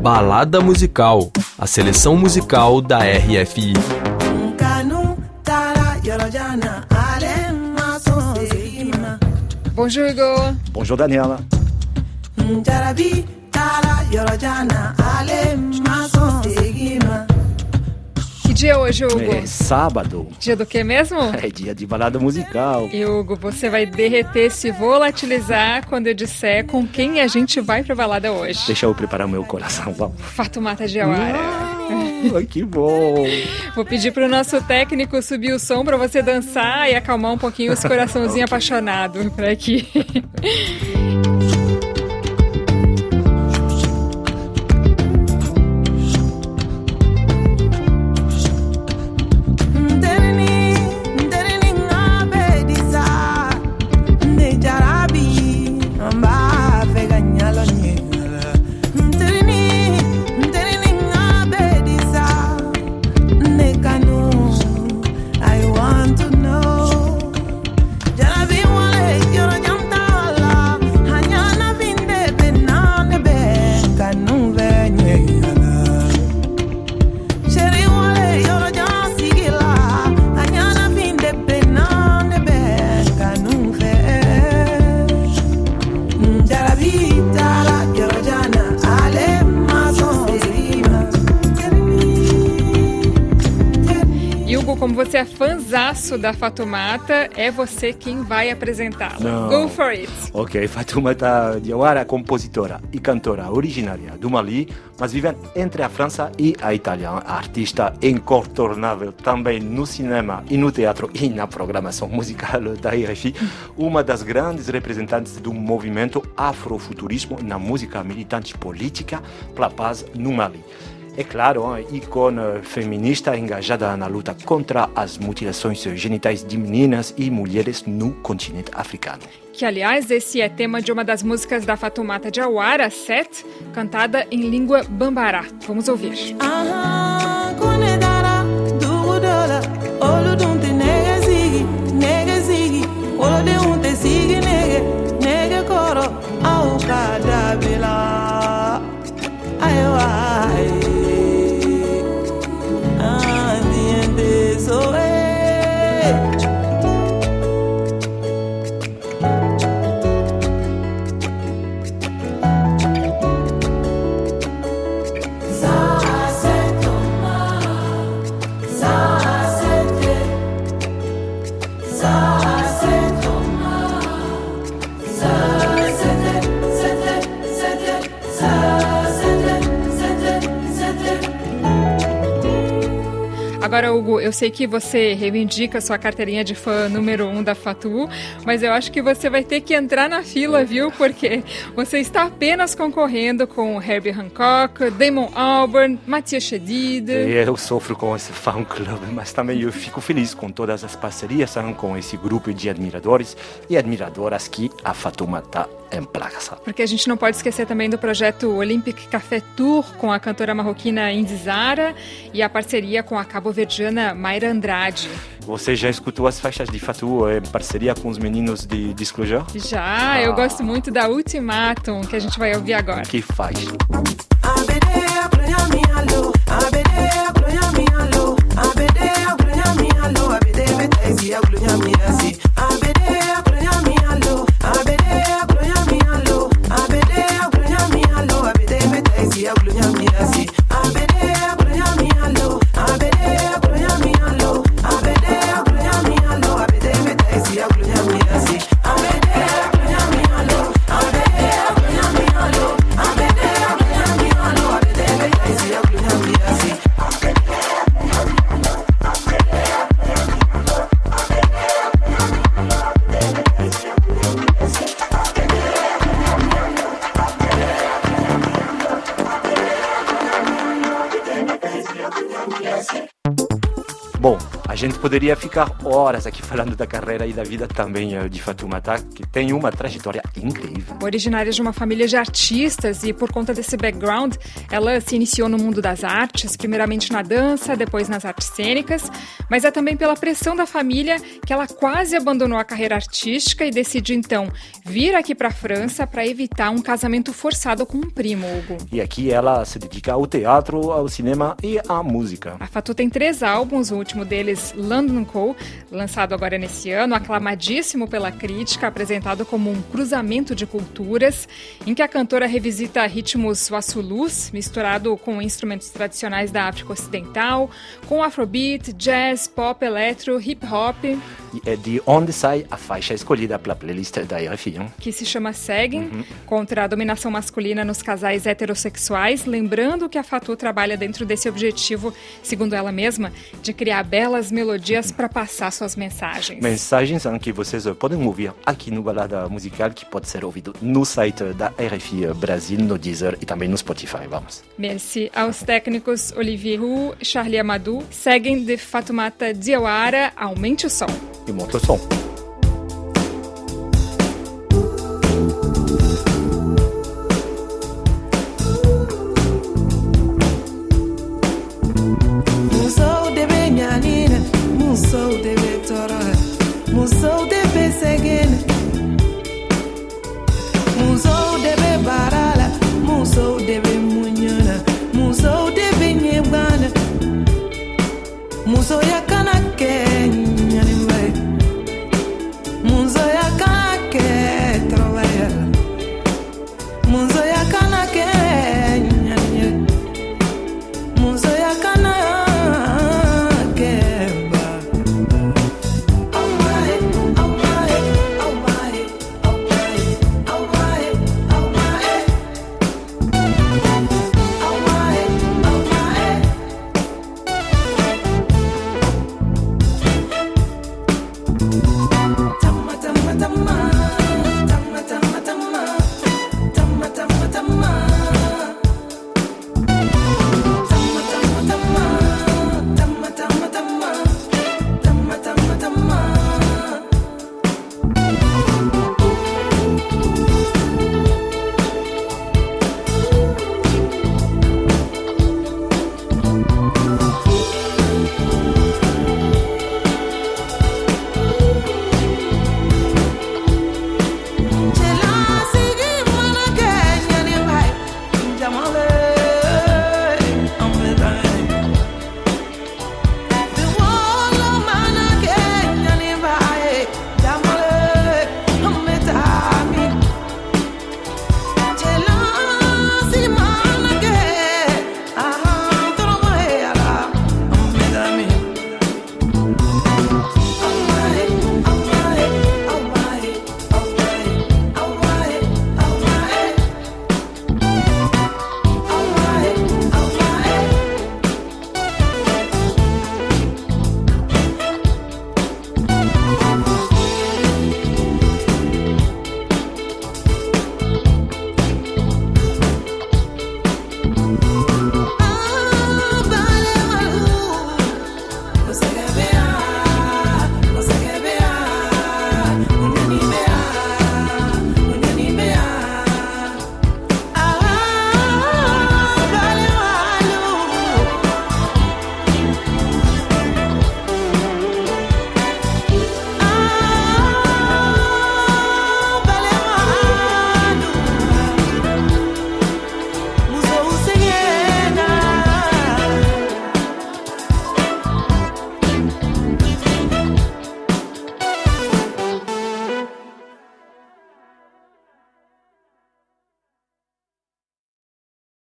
Balada Musical, a seleção musical da RFI. Bonjour Hugo. Bonjour Daniela. Dia hoje, Hugo? É sábado. Dia do que mesmo? É dia de balada musical. E Hugo, você vai derreter, se volatilizar quando eu disser com quem a gente vai pra balada hoje. Deixa eu preparar o meu coração, vamos. Fatumata Jawara. Ah, que bom. Vou pedir pro nosso técnico subir o som pra você dançar e acalmar um pouquinho esse coraçãozinho apaixonado por aqui. Você é fanzaço da Fatumata, é você quem vai apresentá-la. Go for it! Ok, Fatumata Diawara, compositora e cantora originária do Mali, mas vive entre a França e a Itália. Artista incontornável também no cinema e no teatro e na programação musical da RFI. Uma das grandes representantes do movimento afrofuturismo na música militante política pela paz no Mali é claro, uma ícone feminista engajada na luta contra as mutilações genitais de meninas e mulheres no continente africano. Que, aliás, esse é tema de uma das músicas da Fatumata Jawara, Set, cantada em língua bambará. Vamos ouvir. Agora, Hugo, eu sei que você reivindica sua carteirinha de fã número um da Fatu, mas eu acho que você vai ter que entrar na fila, viu? Porque você está apenas concorrendo com Herbie Hancock, Damon Albarn, Matthias Chedid. Eu sofro com esse fã club, mas também eu fico feliz com todas as parcerias com esse grupo de admiradores e admiradoras que a Fatuma está em placa. Porque a gente não pode esquecer também do projeto Olympic Café Tour com a cantora marroquina Indizara e a parceria com a cabo-verdiana baiana Mayra Andrade. Você já escutou as faixas de Fatu em parceria com os meninos de Disclosure? Já, ah. eu gosto muito da Ultimatum, que a gente vai ouvir agora. Que faz. 梦。Gente poderia ficar horas aqui falando da carreira e da vida também eh, de Fatoumata, que tem uma trajetória incrível. Originária de uma família de artistas e por conta desse background, ela se iniciou no mundo das artes, primeiramente na dança, depois nas artes cênicas, mas é também pela pressão da família que ela quase abandonou a carreira artística e decidiu então vir aqui para a França para evitar um casamento forçado com um primo, Hugo. E aqui ela se dedica ao teatro, ao cinema e à música. A Fatu tem três álbuns, o último deles, London Call, lançado agora nesse ano, aclamadíssimo pela crítica, apresentado como um cruzamento de culturas, em que a cantora revisita ritmos wassulus, misturado com instrumentos tradicionais da África Ocidental, com afrobeat, jazz, pop, eletro, hip hop. E é de onde sai a faixa escolhida pela playlist da RFI. Hein? Que se chama Seguem, uhum. contra a dominação masculina nos casais heterossexuais, lembrando que a Fatu trabalha dentro desse objetivo, segundo ela mesma, de criar belas melodias para passar suas mensagens. Mensagens que vocês podem ouvir aqui no Balada Musical, que pode ser ouvido no site da RFI Brasil, no Deezer e também no Spotify. Vamos. Merci aos técnicos Olivier Roux, Charlie Amadou, seguem de Fatoumata Diawara, aumente o som. E monta o som.